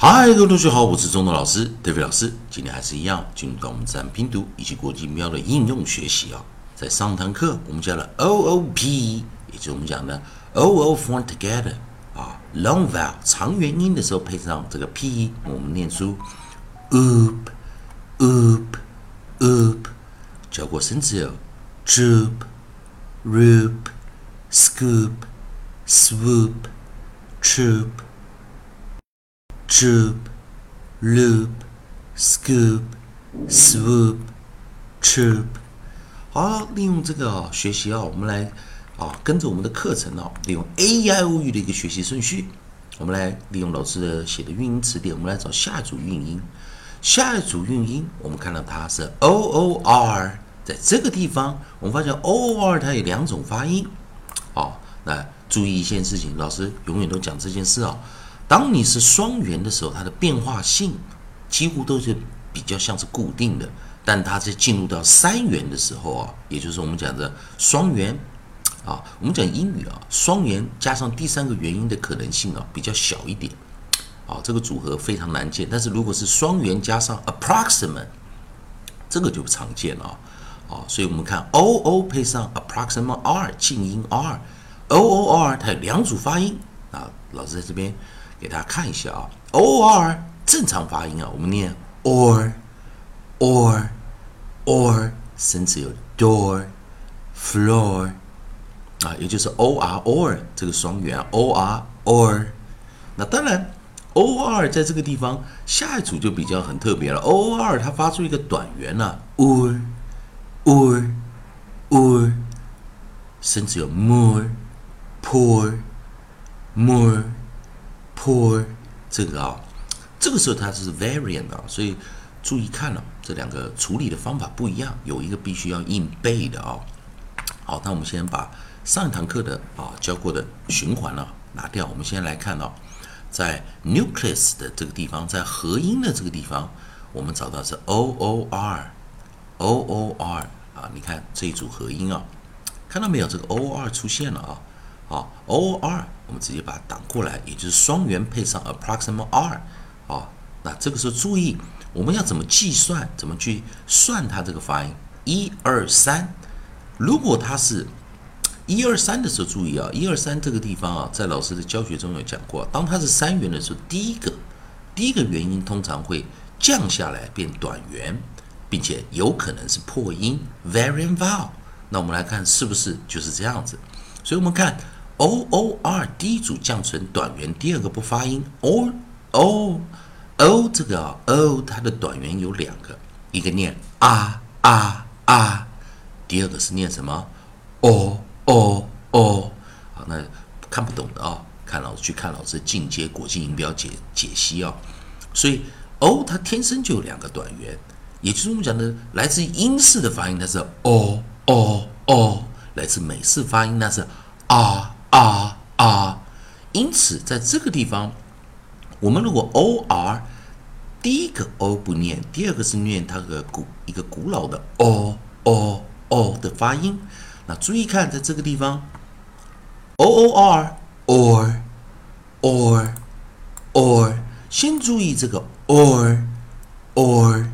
嗨，各位同学好，我是中东老师 David 老师。今天还是一样，进入到我们自然拼读以及国际音标的应用学习啊。在上堂课我们教了 O O P，也就是我们讲的 O O form together 啊，long vowel 长元音的时候配上这个 P，我们念出 oop oop oop。教过生词有 troop roop scoop swoop troop。Troop, loop, scoop, swoop, troop。好，利用这个学习啊，我们来啊，跟着我们的课程啊，利用 A I O U 的一个学习顺序，我们来利用老师的写的韵音词典，我们来找下一组韵音。下一组韵音，我们看到它是 O O R，在这个地方，我们发现 O O R 它有两种发音。好，那注意一件事情，老师永远都讲这件事啊。当你是双元的时候，它的变化性几乎都是比较像是固定的。但它在进入到三元的时候啊，也就是我们讲的双元啊，我们讲英语啊，双元加上第三个元音的可能性啊比较小一点啊，这个组合非常难见。但是如果是双元加上 approximate，这个就不常见了啊。所以我们看 o o 配上 approximate r 静音 r，o o r 它有两组发音啊。老师在这边。给大家看一下啊，o r 正常发音啊，我们念 or or or，甚至有 door floor 啊，也就是 o r or 这个双元 o r or。那当然 o r 在这个地方下一组就比较很特别了，o r 它发出一个短元呢，or or or，甚至有 more poor more。Poor 这个啊，这个时候它是 variant 啊，所以注意看了这两个处理的方法不一样，有一个必须要硬背的啊。好，那我们先把上一堂课的啊教过的循环呢拿掉，我们先来看到在 nucleus 的这个地方，在合音的这个地方，我们找到是 o o r o o r 啊，你看这一组合音啊，看到没有？这个 o o r 出现了啊。好，o r 我们直接把它挡过来，也就是双元配上 approximate r，啊，那这个时候注意，我们要怎么计算，怎么去算它这个发音？一二三，如果它是一二三的时候，注意啊，一二三这个地方啊，在老师的教学中有讲过，当它是三元的时候，第一个第一个元音通常会降下来变短元，并且有可能是破音 v a r i a n vowel。那我们来看是不是就是这样子？所以我们看。O o r 第一组降成短元，第二个不发音。o o o 这个 o 它的短元有两个，一个念啊啊啊，第二个是念什么？o o o。好，那看不懂的啊，看老师去看老师进阶国际音标解解析啊。所以 o 它天生就有两个短元，也就是我们讲的来自英式的发音，那是 o o o；来自美式发音，那是啊。啊啊！因此，在这个地方，我们如果 o r 第一个 o 不念，第二个是念它的古一个古老的 o o o 的发音。那注意看，在这个地方，o o r or or or，先注意这个 or or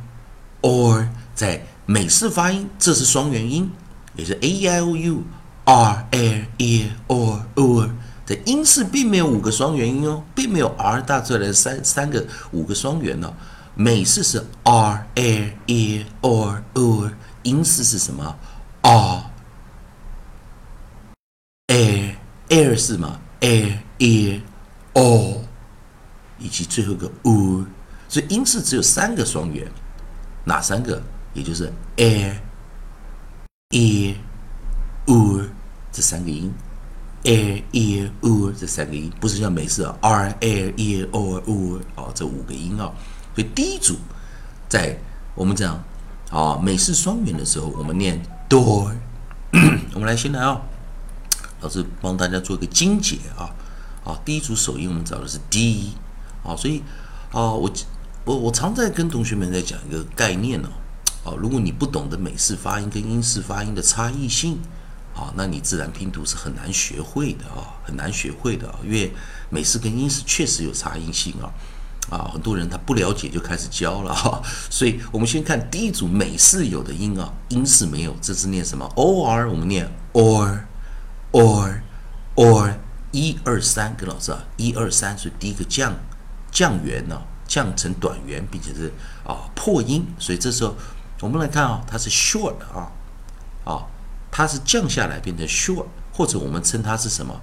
or，在美式发音，这是双元音，也是 a e i o u。r a e or or，的英式并没有五个双元音哦，并没有 r 大出来的三三个五个双元哦。美式是 r a e or or，英式是什么？r a air 是吗？a e o，以及最后一个 o 所以英式只有三个双元，哪三个？也就是 air e。u 这三个音，a e u 这三个音，不是像美式 r a e o u 哦，这五个音啊。所以第一组，在我们讲啊美式双元的时候，我们念 door。我们来先来啊，老师帮大家做一个精解啊。啊，第一组首音我们找的是 d 啊，所以啊，我我我常在跟同学们在讲一个概念呢。哦，如果你不懂得美式发音跟英式发音的差异性。啊，那你自然拼读是很难学会的啊，很难学会的啊，因为美式跟英式确实有差异性啊。啊，很多人他不了解就开始教了哈，所以我们先看第一组美式有的音啊，英式没有，这是念什么？o r，我们念 or，or，or，一二三，跟老师啊，一二三，所以第一个降降元呢，降成短元，并且是啊破音，所以这时候我们来看啊，它是 short 啊，啊，它是降下来变成 short，或者我们称它是什么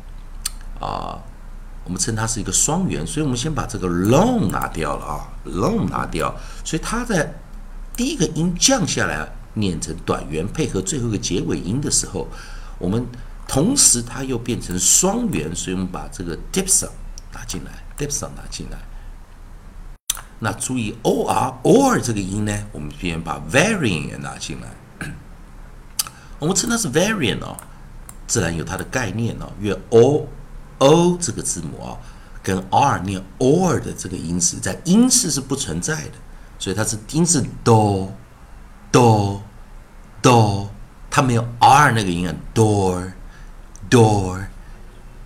啊？我们称它是一个双元，所以我们先把这个 long 拿掉了啊，long 拿掉，所以它在第一个音降下来，念成短元，配合最后一个结尾音的时候，我们同时它又变成双元，所以我们把这个 dips 拿进来，dips 拿进来。那注意 o r or 这个音呢，我们先把 variant 也拿进来，我们称它是 variant 哦，自然有它的概念哦，因为 o o 这个字母啊，跟 r 念 or 的这个音式，在音式是不存在的，所以它是音是 do do do，它没有 r 那个音啊，door door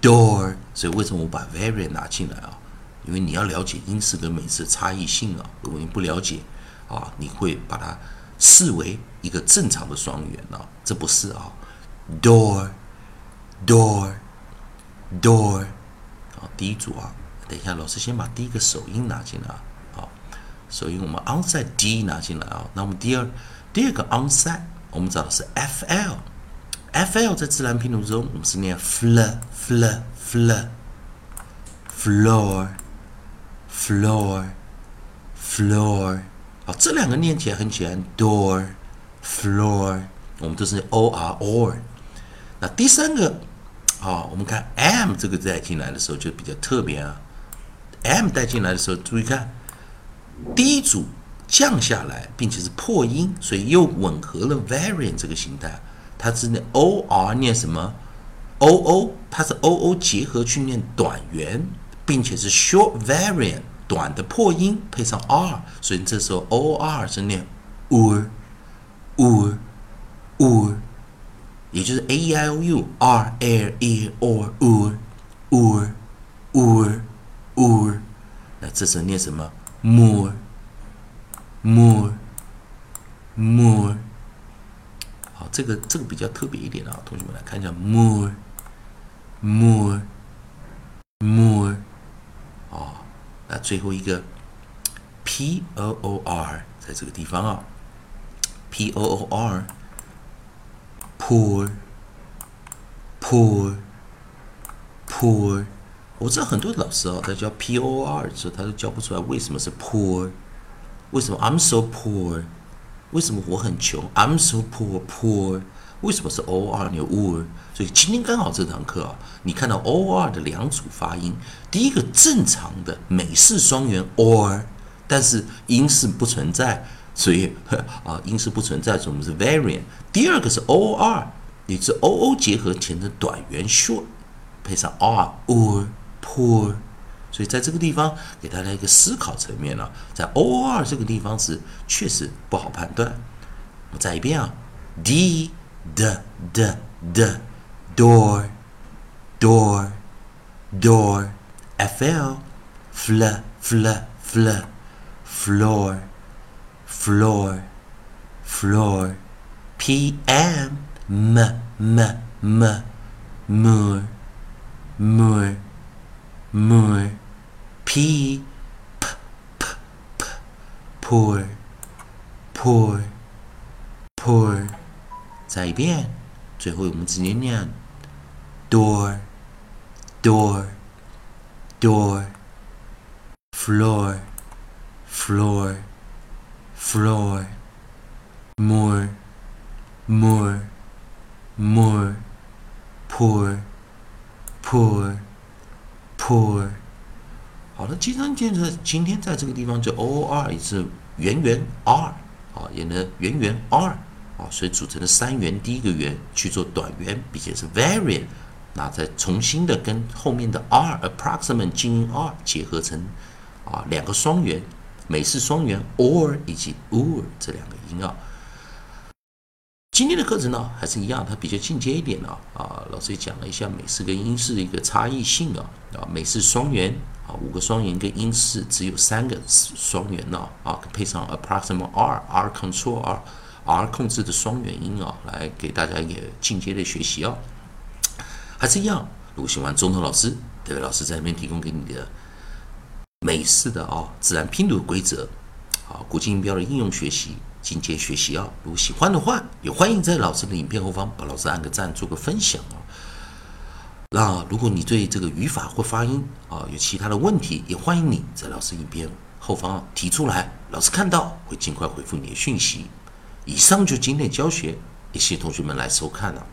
door，所以为什么我把 very 拿进来啊？因为你要了解音式跟美式差异性啊，如果你不了解啊，你会把它视为一个正常的双元啊，这不是啊，door door door，好，第一组啊，等一下，老师先把第一个首音拿进来啊，好，首音我们 onside D 拿进来啊，那我们第二第二个 onside 我们找的是 FL，FL 在自然拼读中我们是念 fl fl fl floor floor floor，好，这两个念起来很简单，door floor，我们都是 O R or，那第三个。啊，我们看 m 这个带进来的时候就比较特别啊。m 带进来的时候，注意看，第一组降下来，并且是破音，所以又吻合了 variant 这个形态。它是念 o r 念什么？o o，它是 o o 结合去念短元，并且是 short variant 短的破音配上 r，所以这时候 o r 是念 ur ur ur。也就是 a e i o u r a e or ur ur ur ur，那这时候念什么？more more more，好，这个这个比较特别一点啊，同学们来看一下 more more more，啊，那最后一个 p o o r，在这个地方啊，p o o r。poor, poor, poor。我知道很多老师啊，在教 P O R 的时候，他都教不出来为什么是 poor，为什么 I'm so poor，为什么我很穷？I'm so poor, poor。为什么是 O R 有 o r 所以今天刚好这堂课啊，你看到 O R 的两组发音，第一个正常的美式双元 or，但是音是不存在。所以 啊，音是不存在，所以我们是 variant。第二个是 o r，也是 o o 结合前的短元 short，配上 r or poor。所以在这个地方给大家一个思考层面了，在 o r 这个地方是确实不好判断。我再一遍啊，d d d d door door door f l fl fl fl floor。floor, floor. Floor, P M M M M moor, moor, moor. P P P P poor, poor, poor. 再一遍，最后我们直接念 door, door, door, floor, floor floor, more, more, more, poor, poor, poor。好了，经常见着今天在这个地方就 o o r 也是圆圆 r 啊，演的圆圆 r 啊，所以组成的三元，第一个元去做短元，并且是 variant，那再重新的跟后面的 r approximate 静音 r 结合成啊两个双元。美式双元 or 以及 ur 这两个音啊。今天的课程呢，还是一样，它比较进阶一点啊。啊，老师也讲了一下美式跟英式的一个差异性啊。啊，美式双元啊，五个双元跟英式只有三个双元呢。啊，配上 approximate r，r control r R 控制的双元音啊，来给大家一个进阶的学习啊。还是一样，如果喜欢中头老师，这位老师在那边提供给你的美式的啊自然拼读规则，啊国际音标的应用学习。进阶学习啊！如果喜欢的话，也欢迎在老师的影片后方把老师按个赞，做个分享啊。那如果你对这个语法或发音啊有其他的问题，也欢迎你在老师影片后方提出来，老师看到会尽快回复你的讯息。以上就今天教学，也谢谢同学们来收看了。